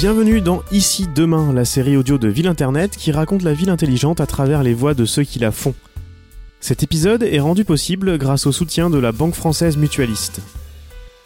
Bienvenue dans Ici Demain, la série audio de Ville Internet qui raconte la ville intelligente à travers les voix de ceux qui la font. Cet épisode est rendu possible grâce au soutien de la Banque française mutualiste.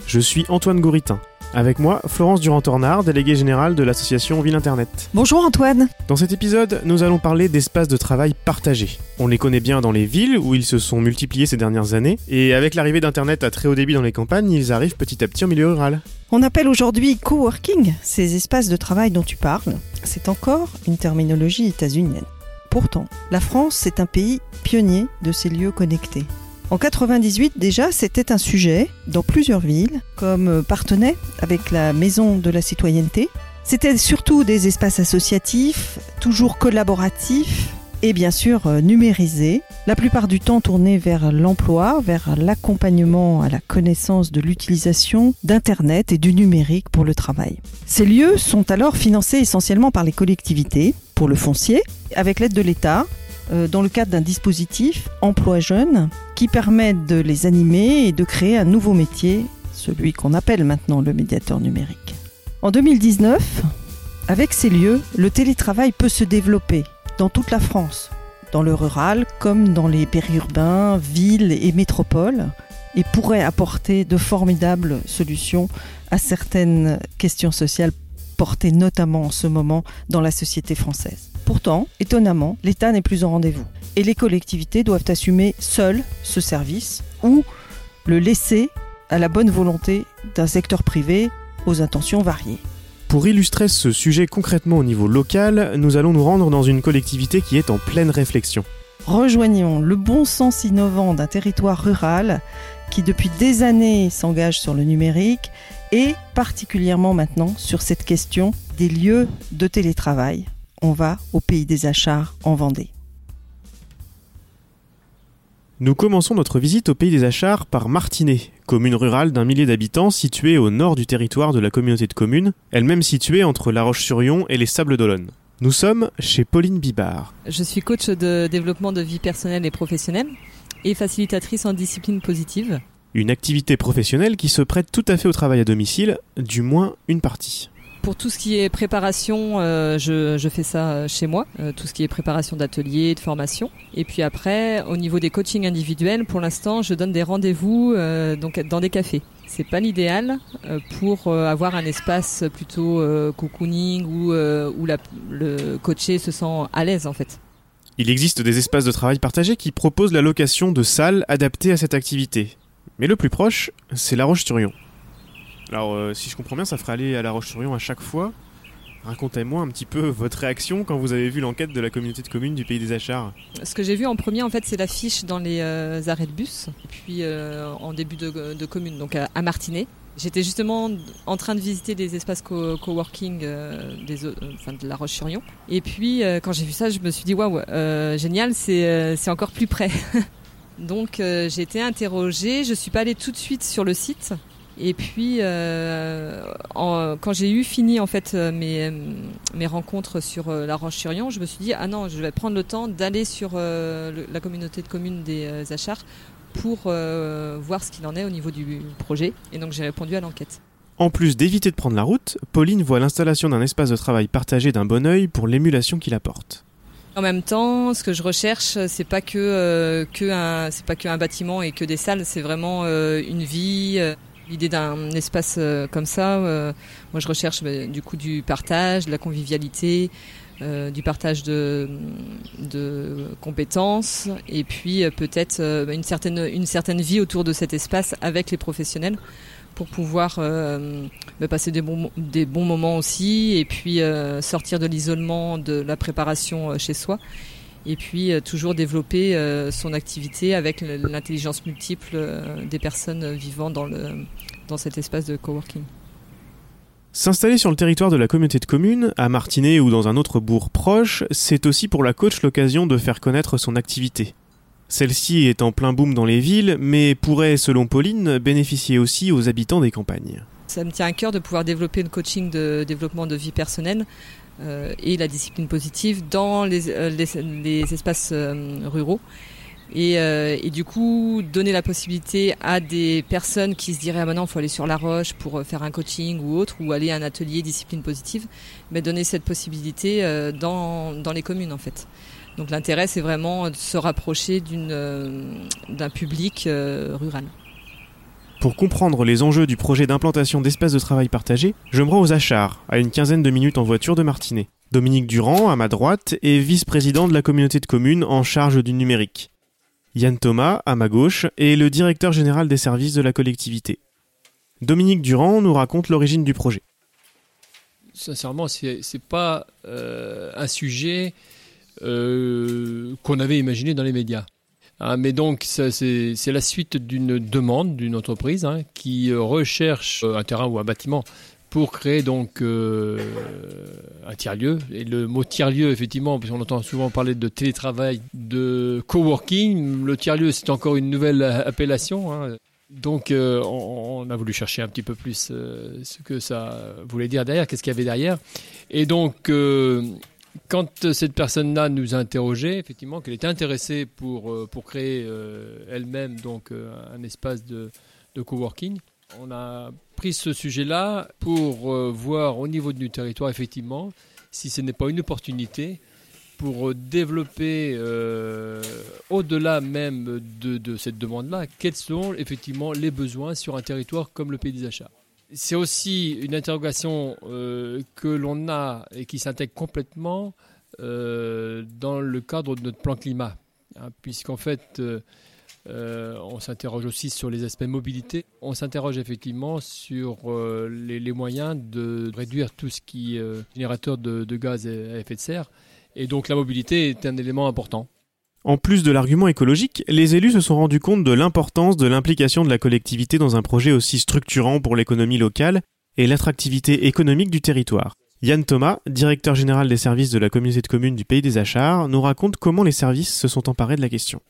Je suis Antoine Gouritin. Avec moi, Florence Durand-Tornard, déléguée générale de l'association Ville Internet. Bonjour Antoine. Dans cet épisode, nous allons parler d'espaces de travail partagés. On les connaît bien dans les villes où ils se sont multipliés ces dernières années, et avec l'arrivée d'Internet à très haut débit dans les campagnes, ils arrivent petit à petit en milieu rural. On appelle aujourd'hui coworking ces espaces de travail dont tu parles. C'est encore une terminologie états-unienne. Pourtant, la France est un pays pionnier de ces lieux connectés. En 98 déjà, c'était un sujet dans plusieurs villes, comme Partenay avec la Maison de la Citoyenneté. C'était surtout des espaces associatifs, toujours collaboratifs et bien sûr euh, numérisés, la plupart du temps tournés vers l'emploi, vers l'accompagnement à la connaissance de l'utilisation d'Internet et du numérique pour le travail. Ces lieux sont alors financés essentiellement par les collectivités pour le foncier, avec l'aide de l'État, euh, dans le cadre d'un dispositif Emploi Jeune qui permet de les animer et de créer un nouveau métier, celui qu'on appelle maintenant le médiateur numérique. En 2019, avec ces lieux, le télétravail peut se développer dans toute la France, dans le rural comme dans les périurbains, villes et métropoles, et pourrait apporter de formidables solutions à certaines questions sociales portées notamment en ce moment dans la société française. Pourtant, étonnamment, l'État n'est plus en rendez-vous. Et les collectivités doivent assumer seules ce service ou le laisser à la bonne volonté d'un secteur privé aux intentions variées. Pour illustrer ce sujet concrètement au niveau local, nous allons nous rendre dans une collectivité qui est en pleine réflexion. Rejoignons le bon sens innovant d'un territoire rural qui depuis des années s'engage sur le numérique et particulièrement maintenant sur cette question des lieux de télétravail on va au pays des Achats en Vendée. Nous commençons notre visite au pays des Achats par Martinet, commune rurale d'un millier d'habitants située au nord du territoire de la communauté de communes, elle-même située entre La Roche-sur-Yon et les Sables d'Olonne. Nous sommes chez Pauline Bibard. Je suis coach de développement de vie personnelle et professionnelle et facilitatrice en discipline positive. Une activité professionnelle qui se prête tout à fait au travail à domicile, du moins une partie. Pour tout ce qui est préparation, euh, je, fais ça euh, chez moi, euh, tout ce qui est préparation d'ateliers, de formation. Et puis après, au niveau des coachings individuels, pour l'instant, je donne des rendez-vous donc dans des cafés. C'est pas l'idéal pour avoir un espace plutôt cocooning où, le coaché se sent à l'aise en fait. Il existe des espaces de travail partagés qui proposent la location de salles adaptées à cette activité. Mais le plus proche, c'est La Roche-sur-Yon. Alors, euh, si je comprends bien, ça ferait aller à La Roche-sur-Yon à chaque fois. Racontez-moi un petit peu votre réaction quand vous avez vu l'enquête de la communauté de communes du Pays des Achards. Ce que j'ai vu en premier, en fait, c'est l'affiche dans les euh, arrêts de bus, puis euh, en début de, commune, donc à, Martinet. J'étais justement en train de visiter des espaces coworking de La Roche-sur-Yon. Et puis, quand j'ai vu ça, je me suis dit, waouh, génial, c'est encore plus près. donc, j'ai été interrogée. Je suis pas allée tout de suite sur le site et puis, euh, quand j'ai eu fini en fait euh, mes, mes rencontres sur euh, La Roche-sur-Yon, je me suis dit ah non, je vais prendre le temps d'aller sur la communauté de communes des Achars pour voir ce qu'il en est au niveau du projet. Et donc j'ai répondu à l'enquête. En plus d'éviter de prendre la route, Pauline voit l'installation d'un espace de travail partagé d'un bon oeil pour l'émulation qu'il apporte. En même temps, ce que je recherche, c'est pas que, que un, c'est pas qu'un bâtiment et que des salles, c'est vraiment une vie. L'idée d'un espace euh, comme ça, euh, moi je recherche bah, du coup du partage, de la convivialité, euh, du partage de, de, compétences et puis peut-être une certaine une certaine vie autour de cet espace avec les professionnels pour pouvoir bah, passer des bons des bons moments aussi et puis sortir de l'isolement de la préparation chez soi et puis euh, toujours développer euh, son activité avec l'intelligence multiple euh, des personnes vivant dans, le, dans cet espace de coworking. S'installer sur le territoire de la communauté de communes, à Martinet ou dans un autre bourg proche, c'est aussi pour la coach l'occasion de faire connaître son activité. Celle-ci est en plein boom dans les villes, mais pourrait, selon Pauline, bénéficier aussi aux habitants des campagnes. Ça me tient à cœur de pouvoir développer une coaching de développement de vie personnelle et la discipline positive dans les, euh, les, espaces euh, ruraux. Et, euh, et, du coup, donner la possibilité à des personnes qui se diraient ah maintenant il faut aller sur la roche pour faire un coaching ou autre, ou aller à un atelier discipline positive, mais donner cette possibilité dans, dans les communes en fait. Donc l'intérêt c'est vraiment de se rapprocher d'un public rural. Pour comprendre les enjeux du projet d'implantation d'espaces de travail partagés, je me rends aux Achars, à une quinzaine de minutes en voiture de Martinet. Dominique Durand, à ma droite, est vice-président de la communauté de communes en charge du numérique. Yann Thomas, à ma gauche, est le directeur général des services de la collectivité. Dominique Durand nous raconte l'origine du projet. Sincèrement, c'est n'est pas euh, un sujet euh, qu'on avait imaginé dans les médias. Hein, mais donc, c'est la suite d'une demande d'une entreprise hein, qui euh, recherche euh, un terrain ou un bâtiment pour créer donc euh, un tiers-lieu. Et le mot tiers-lieu, effectivement, parce entend souvent parler de télétravail, de coworking, le tiers-lieu, c'est encore une nouvelle appellation. Hein. Donc, on, a voulu chercher un petit peu plus ce que ça voulait dire derrière, qu'est-ce qu'il y avait derrière. Et donc, quand cette personne-là nous a interrogé, effectivement, qu'elle était intéressée pour, euh, créer euh, elle-même donc euh, un espace de, de coworking, on a pris ce sujet-là pour voir au niveau du territoire, effectivement, si ce n'est pas une opportunité pour développer au-delà même de, de cette demande-là, quels sont effectivement les besoins sur un territoire comme le Pays des Achats c'est aussi une interrogation euh, que l'on a et qui s'intègre complètement euh, dans le cadre de notre plan climat, hein, puisqu'en fait, euh, on s'interroge aussi sur les aspects mobilité. On s'interroge effectivement sur les, moyens de réduire tout ce qui est générateur de, de gaz à effet de serre. Et donc la mobilité est un élément important. En plus de l'argument écologique, les élus se sont rendus compte de l'importance de l'implication de la collectivité dans un projet aussi structurant pour l'économie locale et l'attractivité économique du territoire. Yann Thomas, directeur général des services de la communauté de communes du Pays des Achars, nous raconte comment les services se sont emparés de la question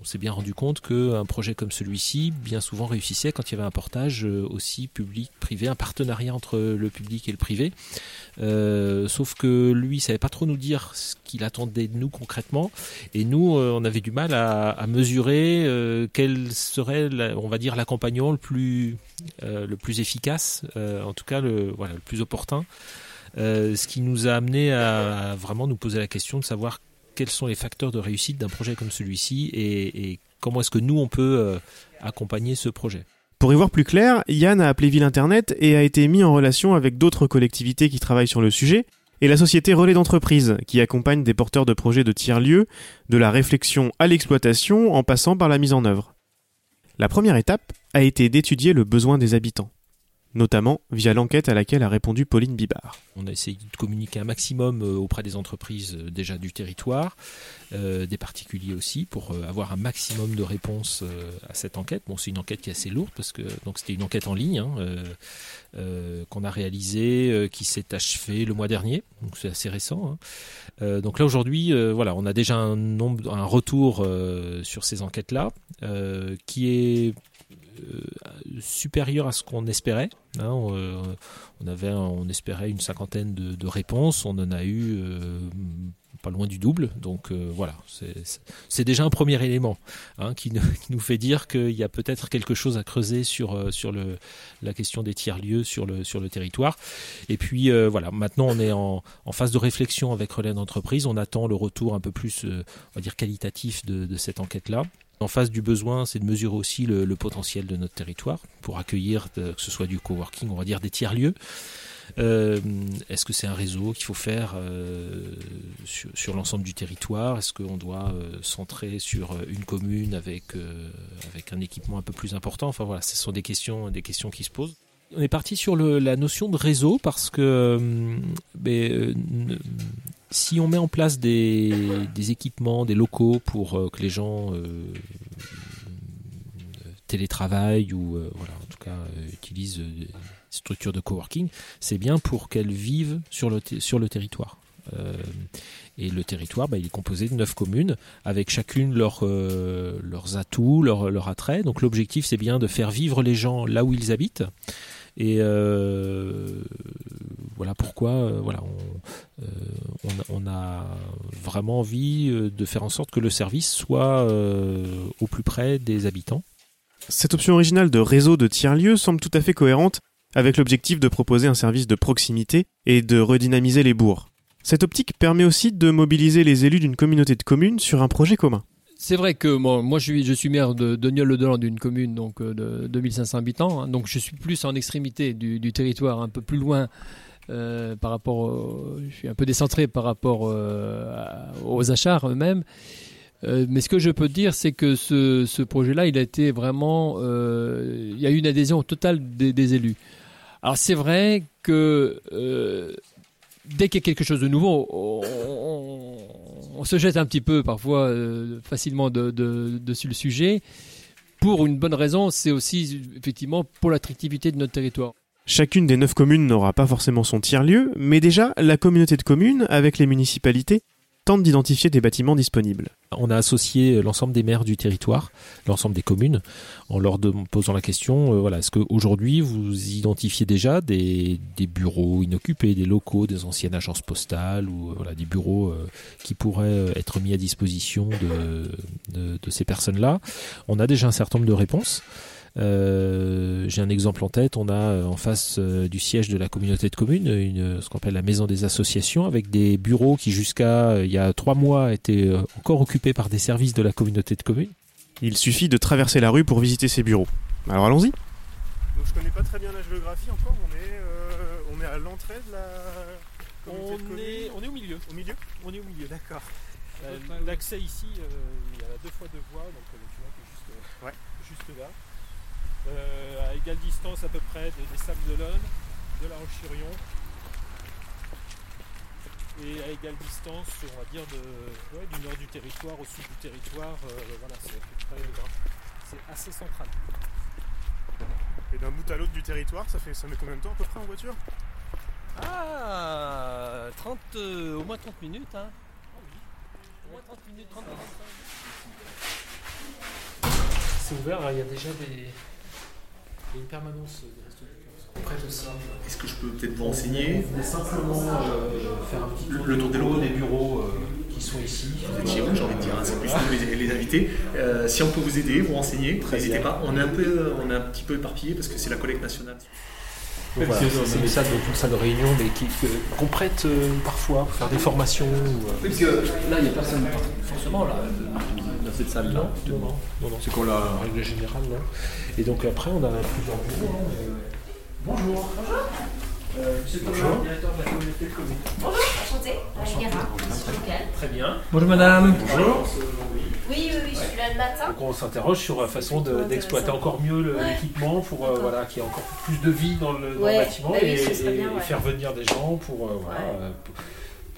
on s'est bien rendu compte qu'un projet comme celui-ci, bien souvent réussissait quand il y avait un portage euh, aussi public-privé, un partenariat entre le public et le privé. Euh, sauf que lui, il savait pas trop nous dire ce qu'il attendait de nous concrètement, et nous, euh, on avait du mal à, mesurer quel serait, on va dire, l'accompagnement le plus, le plus efficace, en tout cas le, voilà, le plus opportun. ce qui nous a amené à, vraiment nous poser la question de savoir quels sont les facteurs de réussite d'un projet comme celui-ci et, comment est-ce que nous, on peut euh, accompagner ce projet? Pour y voir plus clair, Yann a appelé Ville Internet et a été mis en relation avec d'autres collectivités qui travaillent sur le sujet, et la société Relais d'entreprise, qui accompagne des porteurs de projets de tiers-lieux, de la réflexion à l'exploitation en passant par la mise en œuvre. La première étape a été d'étudier le besoin des habitants notamment via l'enquête à laquelle a répondu Pauline Bibard. On a essayé de communiquer un maximum euh, auprès des entreprises euh, déjà du territoire, euh, des particuliers aussi, pour avoir un maximum de réponses à cette enquête. Bon, c'est une enquête qui est assez lourde parce que donc c'était une enquête en ligne hein, qu'on a réalisée, qui s'est achevée le mois dernier, donc c'est assez récent. Hein. donc là aujourd'hui, voilà, on a déjà un nombre, un retour sur ces enquêtes-là, qui est supérieur à ce qu'on espérait. Hein. Euh, on, avait, on espérait une cinquantaine de, réponses, on en a eu euh, pas loin du double. Donc voilà, c'est déjà un premier élément hein, qui, nous fait dire qu'il y a peut-être quelque chose à creuser sur, la question des tiers-lieux sur le, sur le territoire. Et puis voilà, maintenant on est en, phase de réflexion avec Relais d'entreprise. On attend le retour un peu plus, on va dire, qualitatif de, de cette enquête-là. En face du besoin, c'est de mesurer aussi le, potentiel de notre territoire pour accueillir, que ce soit du coworking, on va dire des tiers-lieux. Euh, est-ce que c'est un réseau qu'il faut faire euh, sur, l'ensemble du territoire? Est-ce qu'on doit euh, centrer sur une commune avec, un équipement un peu plus important? Enfin voilà, ce sont des des questions qui se posent. On est parti sur la notion de réseau parce que ben, si on met en place des, équipements, des locaux pour euh, que les gens euh, télétravaillent ou euh, voilà, en tout cas utilisent des structures de coworking, c'est bien pour qu'elles vivent sur le, sur le territoire. et le territoire, bah, il est composé de neuf communes, avec chacune leurs atouts, leurs leur attraits. Donc l'objectif, c'est bien de faire vivre les gens là où ils habitent, Et voilà pourquoi voilà, on, on, a vraiment envie de faire en sorte que le service soit au plus près des habitants. Cette option originale de réseau de tiers-lieux semble tout à fait cohérente avec l'objectif de proposer un service de proximité et de redynamiser les bourgs. Cette optique permet aussi de mobiliser les élus d'une communauté de communes sur un projet commun. C'est vrai que moi, je, suis, je suis maire de, de le delan d'une commune donc euh, de 2500 habitants, hein. donc je suis plus en extrémité du, territoire, un peu plus loin euh, par rapport, je suis un peu décentré par rapport euh, aux achats eux-mêmes. mais ce que je peux dire, c'est que ce, projet-là, il a été vraiment, il y a eu une adhésion totale des, des élus. Alors c'est vrai que dès qu'il y a quelque chose de nouveau, on, se jette un petit peu parfois euh, facilement dessus le sujet. Pour une bonne raison, c'est aussi effectivement pour l'attractivité de notre territoire. Chacune des neuf communes n'aura pas forcément son tiers-lieu, mais déjà la communauté de communes, avec les municipalités, On a associé l'ensemble des maires du territoire, l'ensemble des communes, en leur posant la question euh, voilà, est-ce qu'aujourd'hui vous identifiez déjà des, bureaux inoccupés, des locaux, des anciennes agences postales ou euh, voilà, des bureaux euh, qui pourraient être mis à disposition de ces personnes-là? On a déjà un certain nombre de réponses. Euh, j'ai un exemple en tête. On a euh, en face euh, du siège de la communauté de communes une, ce qu'on appelle la maison des associations, avec des bureaux qui jusqu'à il y a trois mois étaient encore occupés par des services de la communauté de communes. Il suffit de traverser la rue pour visiter ces bureaux. Alors allons-y. Donc je connais pas très bien la géographie encore. On est, on est à l'entrée de la. On est, on est au milieu. Au milieu On est au milieu. D'accord. L'accès ici, il y a deux fois deux voies, donc tu vois, juste, ouais. juste là. Euh, à égale distance à peu près des Sables d'Olonne, de la Roche-sur-Yon, et à égale distance, on va dire, du nord du territoire au sud du territoire. Euh, voilà, c'est assez central. Et d'un bout à l'autre du territoire, ça fait ça met combien de temps à peu près en voiture? Ah 30, euh, au moins 30 minutes hein. Au moins 30 minutes, 30 minutes. C'est ouvert, il y a déjà des une permanence aussi. Est-ce que je peux peut-être vous renseigner? Simplement euh, faire un petit tour le tour des locaux des bureaux euh, qui sont ici. Vous êtes chez vous, j'ai envie de dire, hein, c'est plus les, les invités. Euh, si on peut vous aider, vous renseigner, n'hésitez pas. On est un peu, on est un petit peu éparpillé parce que c'est la collecte nationale. c'est une salle, une salle de réunion, mais qu'on prête parfois pour faire des formations. Parce que là, il n'y a personne forcément là cette salle-là Non, non, non, c'est qu'on la règle générale, non. Et donc après, on a plusieurs bureaux. Hein, Bonjour. Bonjour. Euh, Bonjour. directeur de la communauté de communes. Bonjour, enchanté. Enchanté. Très bien. Bonjour madame. Bonjour. Oui, oui, oui, je suis là le matin. Donc on s'interroge sur la façon d'exploiter encore mieux l'équipement pour euh, voilà, qu'il y ait encore plus de vie dans le, dans le bâtiment bah et, faire venir des gens pour, euh, voilà, pour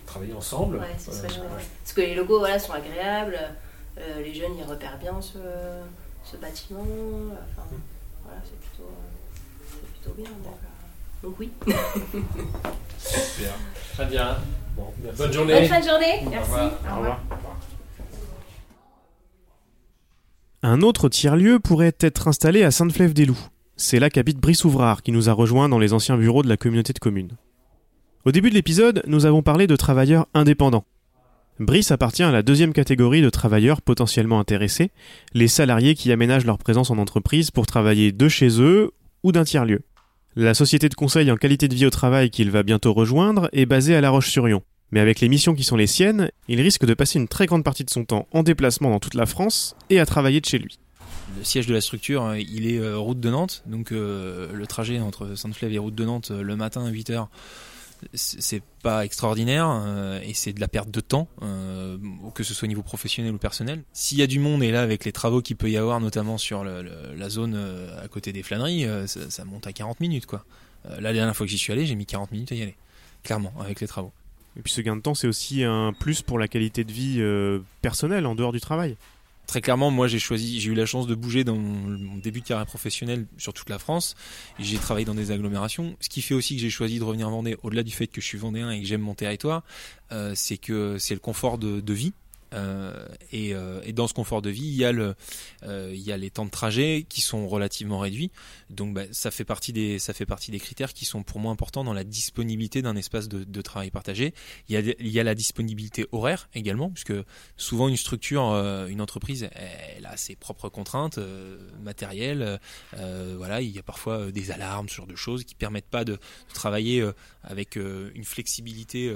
travailler ensemble. Ouais, ce serait chouette. Parce que les logos voilà, sont agréables. Euh, les jeunes, ils repèrent bien ce, ce bâtiment. Enfin, voilà, c'est plutôt, plutôt bien. Donc, oui. Super. Très bien. bonne journée. Bonne fin de journée. Merci. Au revoir. Un autre tiers-lieu pourrait être installé à Sainte-Flève-des-Loups. C'est là qu'habite Brice Ouvrard, qui nous a rejoint dans les anciens bureaux de la communauté de communes. Au début de l'épisode, nous avons parlé de travailleurs indépendants. Brice appartient à la deuxième catégorie de travailleurs potentiellement intéressés, les salariés qui aménagent leur présence en entreprise pour travailler de chez eux ou d'un tiers-lieu. La société de conseil en qualité de vie au travail qu'il va bientôt rejoindre est basée à La Roche-sur-Yon. Mais avec les missions qui sont les siennes, il risque de passer une très grande partie de son temps en déplacement dans toute la France et à travailler de chez lui. Le siège de la structure, hein, il est euh, route de Nantes, donc euh, le trajet entre Sainte-Flève et route de Nantes euh, le matin à 8h, c'est pas extraordinaire euh, et c'est de la perte de temps, euh, que ce soit au niveau professionnel ou personnel. S'il y a du monde et là avec les travaux qu'il peut y avoir, notamment sur la zone euh, à côté des flâneries, ça, monte à 40 minutes quoi. la dernière fois que j'y suis allé, j'ai mis 40 minutes à y aller, clairement avec les travaux. Et puis ce gain de temps, c'est aussi un plus pour la qualité de vie personnelle en dehors du travail très clairement, moi j'ai choisi, j'ai eu la chance de bouger dans mon début de carrière professionnelle sur toute la France. J'ai travaillé dans des agglomérations. Ce qui fait aussi que j'ai choisi de revenir en Vendée, au-delà du fait que je suis vendéen et que j'aime mon territoire, euh, c'est que c'est le confort de, vie. Euh, et, euh, et, dans ce confort de vie, il y, a le, euh, il y a les temps de trajet qui sont relativement réduits. Donc bah, ça, fait partie des, ça fait partie des critères qui sont pour moi importants dans la disponibilité d'un espace de, de, travail partagé. Il y, a, il y a la disponibilité horaire également, puisque souvent une structure, une entreprise, elle a ses propres contraintes matérielles. voilà, il y a parfois des alarmes, ce genre de choses qui permettent pas de, travailler avec une flexibilité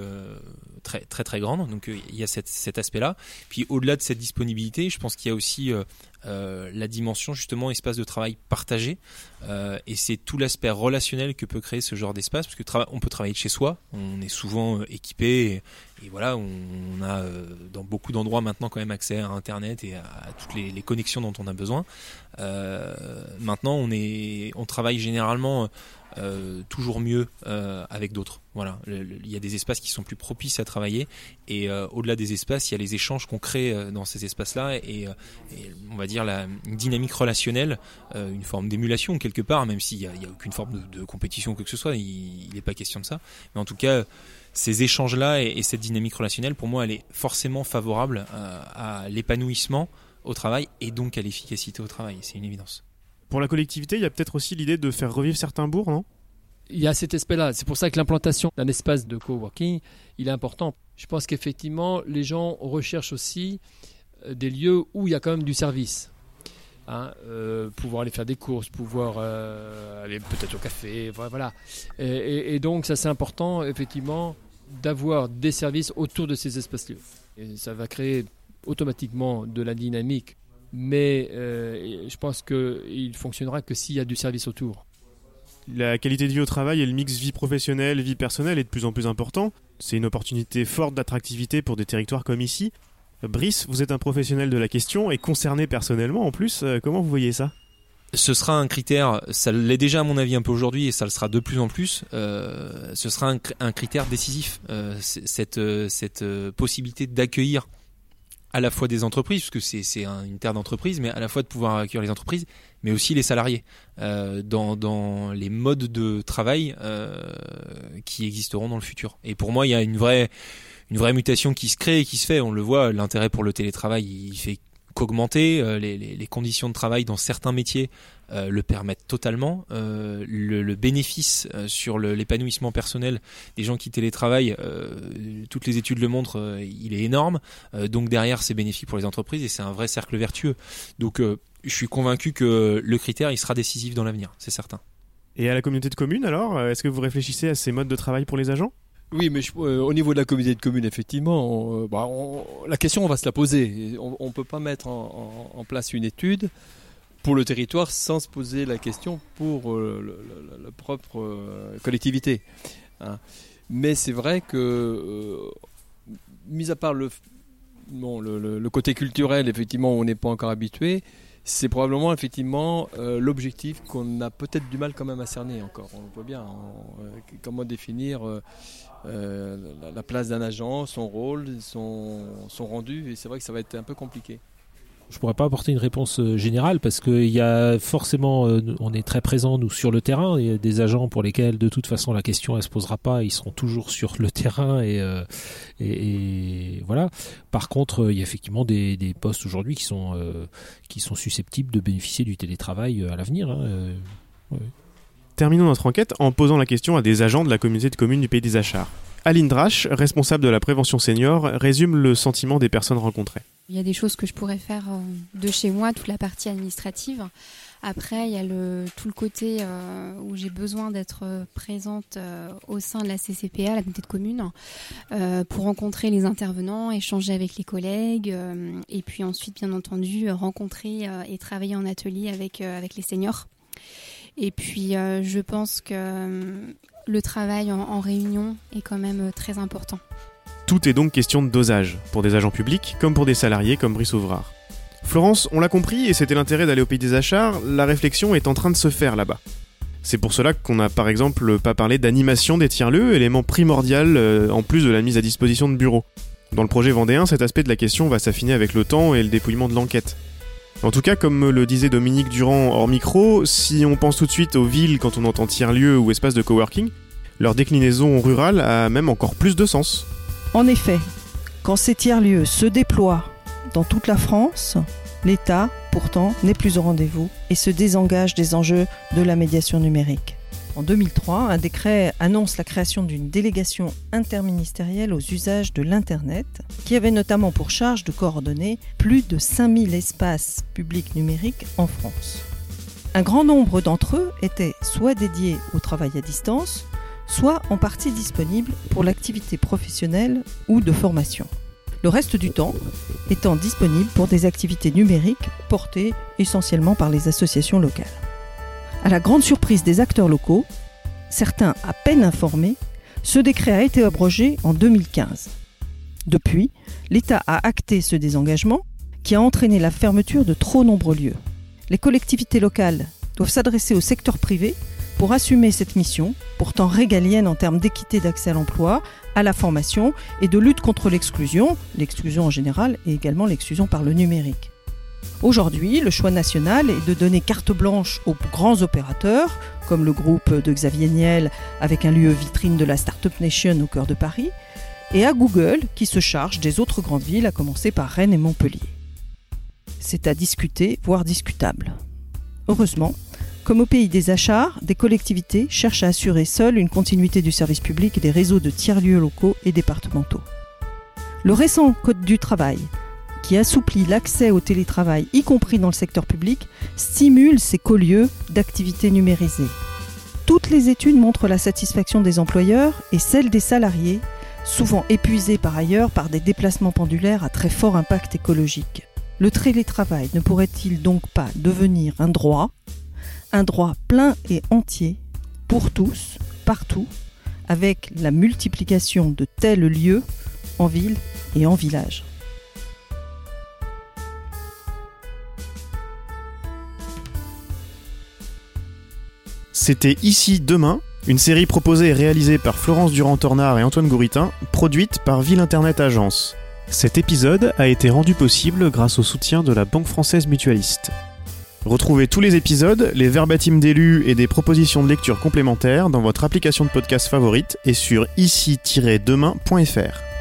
très très très grande. Donc il y a cet, cet aspect-là. Puis au-delà de cette disponibilité, je pense qu'il y a aussi euh, euh, la dimension justement espace de travail partagé. Euh, et c'est tout l'aspect relationnel que peut créer ce genre d'espace parce que on peut travailler de chez soi on est souvent équipé et, voilà on, a dans beaucoup d'endroits maintenant quand même accès à internet et à, toutes les, les, connexions dont on a besoin. Maintenant on est on travaille généralement euh, toujours mieux euh, avec d'autres. Voilà, il y a des espaces qui sont plus propices à travailler et euh, au-delà des espaces, il y a les échanges qu'on crée dans ces espaces-là et, on va dire la une dynamique relationnelle, une forme d'émulation quelque part, même s'il n'y a, aucune forme de, compétition que ce soit, il n'est pas question de ça. Mais en tout cas, ces échanges-là et, cette dynamique relationnelle, pour moi, elle est forcément favorable à l'épanouissement au travail et donc à l'efficacité au travail. C'est une évidence. Pour la collectivité, il y a peut-être aussi l'idée de faire revivre certains bourgs, non? Il y a cet aspect-là. C'est pour ça que l'implantation d'un espace de coworking, il est important. Je pense qu'effectivement, les gens recherchent aussi euh, des lieux où il y a quand même du service. Hein, euh, pouvoir aller faire des courses, pouvoir euh, aller peut-être au café, voilà. Et, donc ça c'est important effectivement d'avoir des services autour de ces espaces-là. Et ça va créer automatiquement de la dynamique mais euh, je pense qu'il fonctionnera que s'il y a du service autour. La qualité de vie au travail et le mix vie professionnelle, vie personnelle est de plus en plus important. C'est une opportunité forte d'attractivité pour des territoires comme ici. Brice, vous êtes un professionnel de la question et concerné personnellement en plus. Euh, comment vous voyez ça? Ce sera un critère, ça l'est déjà à mon avis un peu aujourd'hui et ça le sera de plus en plus. Euh, ce sera un, un critère décisif, cette, cette possibilité d'accueillir à la fois des entreprises, parce que c'est une terre d'entreprise, mais à la fois de pouvoir accueillir les entreprises, mais aussi les salariés euh, dans, dans, les modes de travail euh, qui existeront dans le futur. Et pour moi, il y a une vraie, une vraie mutation qui se crée et qui se fait. On le voit, l'intérêt pour le télétravail, il fait qu'augmenter. Euh, les, les, conditions de travail dans certains métiers euh, le permettent totalement. Euh, le, le, bénéfice euh, sur l'épanouissement personnel des gens qui télétravaillent, toutes les études le montrent, il est énorme. donc derrière, c'est bénéfique pour les entreprises et c'est un vrai cercle vertueux. Donc je suis convaincu que le critère, il sera décisif dans l'avenir, c'est certain. Et à la communauté de communes, alors, est-ce que vous réfléchissez à ces modes de travail pour les agents? Oui, mais au niveau de la communauté de communes, effectivement, bah, la question, on va se la poser. On ne peut pas mettre en, en, place une étude pour le territoire sans se poser la question pour euh, la propre euh, collectivité. Hein. Mais c'est vrai que, euh, mis à part le, bon, le, côté culturel, effectivement, on n'est pas encore habitué, c'est probablement effectivement l'objectif qu'on a peut-être du mal quand même à cerner encore. On voit bien. Comment définir la, place d'un agent, son rôle, son rendu, et c'est vrai que ça va être un peu compliqué je pourrais pas apporter une réponse euh, générale parce qu'il y a forcément, euh, on est très présent nous sur le terrain. Il y a des agents pour lesquels de toute façon la question elle se posera pas, ils seront toujours sur le terrain et, euh, voilà. Par contre, il y a effectivement des, postes aujourd'hui qui sont qui sont susceptibles de bénéficier du télétravail à l'avenir. Hein, Terminons notre enquête en posant la question à des agents de la communauté de communes du Pays des Achats. Aline Drache, responsable de la prévention senior, résume le sentiment des personnes rencontrées. Il y a des choses que je pourrais faire euh, de chez moi, toute la partie administrative. Après, il y a tout le côté euh, où j'ai besoin d'être euh, présente au sein de la CCPA, la communauté de communes, pour rencontrer les intervenants, échanger avec les collègues, et puis ensuite, bien entendu, rencontrer et travailler en atelier avec les seniors. Et puis, je pense que le travail en, réunion est quand même très important. Tout est donc question de dosage, pour des agents publics comme pour des salariés comme Brice Ouvrard. Florence, on l'a compris, et c'était l'intérêt d'aller au pays des achats, la réflexion est en train de se faire là-bas. C'est pour cela qu'on n'a par exemple pas parlé d'animation des tiers-lieux, élément primordial euh, en plus de la mise à disposition de bureaux. Dans le projet vendéen, cet aspect de la question va s'affiner avec le temps et le dépouillement de l'enquête. En tout cas, comme le disait Dominique Durand hors micro, si on pense tout de suite aux villes quand on entend tiers-lieu ou espace de coworking, leur déclinaison rurale a même encore plus de sens. En effet, Quand ces tiers-lieux se déploient dans toute la France, l'État, pourtant, n'est plus au rendez-vous et se désengage des enjeux de la médiation numérique. En 2003, un décret annonce la création d'une délégation interministérielle aux usages de l'Internet, qui avait notamment pour charge de coordonner plus de 5000 espaces publics numériques en France. Un grand nombre d'entre eux étaient soit dédiés au travail à distance, soit en partie disponibles pour l'activité professionnelle ou de formation. Le reste du temps étant disponible pour des activités numériques portées essentiellement par les associations locales. À la grande surprise des acteurs locaux, certains à peine informés, ce décret a été abrogé en 2015. Depuis, l'État a acté ce désengagement qui a entraîné la fermeture de trop nombreux lieux. Les collectivités locales doivent s'adresser au secteur privé pour assumer cette mission, pourtant régalienne en termes d'équité d'accès à l'emploi, à la formation et de lutte contre l'exclusion, l'exclusion en général et également l'exclusion par le numérique. Aujourd'hui, le choix national est de donner carte blanche aux grands opérateurs, comme le groupe de Xavier Niel avec un lieu vitrine de la Startup Nation au cœur de Paris, et à Google qui se charge des autres grandes villes, à commencer par Rennes et Montpellier. C'est à discuter, voire discutable. Heureusement, comme au pays des achats, des collectivités cherchent à assurer seules une continuité du service public et des réseaux de tiers-lieux locaux et départementaux. Le récent Code du travail qui assouplit l'accès au télétravail, y compris dans le secteur public, stimule ces co-lieux d'activités numérisées. Toutes les études montrent la satisfaction des employeurs et celle des salariés, souvent épuisés par ailleurs par des déplacements pendulaires à très fort impact écologique. Le télétravail ne pourrait-il donc pas devenir un droit, un droit plein et entier, pour tous, partout, avec la multiplication de tels lieux en ville et en village C'était Ici Demain, une série proposée et réalisée par Florence Durand-Tornard et Antoine Gouritin, produite par Ville Internet Agence. Cet épisode a été rendu possible grâce au soutien de la Banque Française Mutualiste. Retrouvez tous les épisodes, les verbatims d'élus et des propositions de lecture complémentaires dans votre application de podcast favorite et sur ici-demain.fr.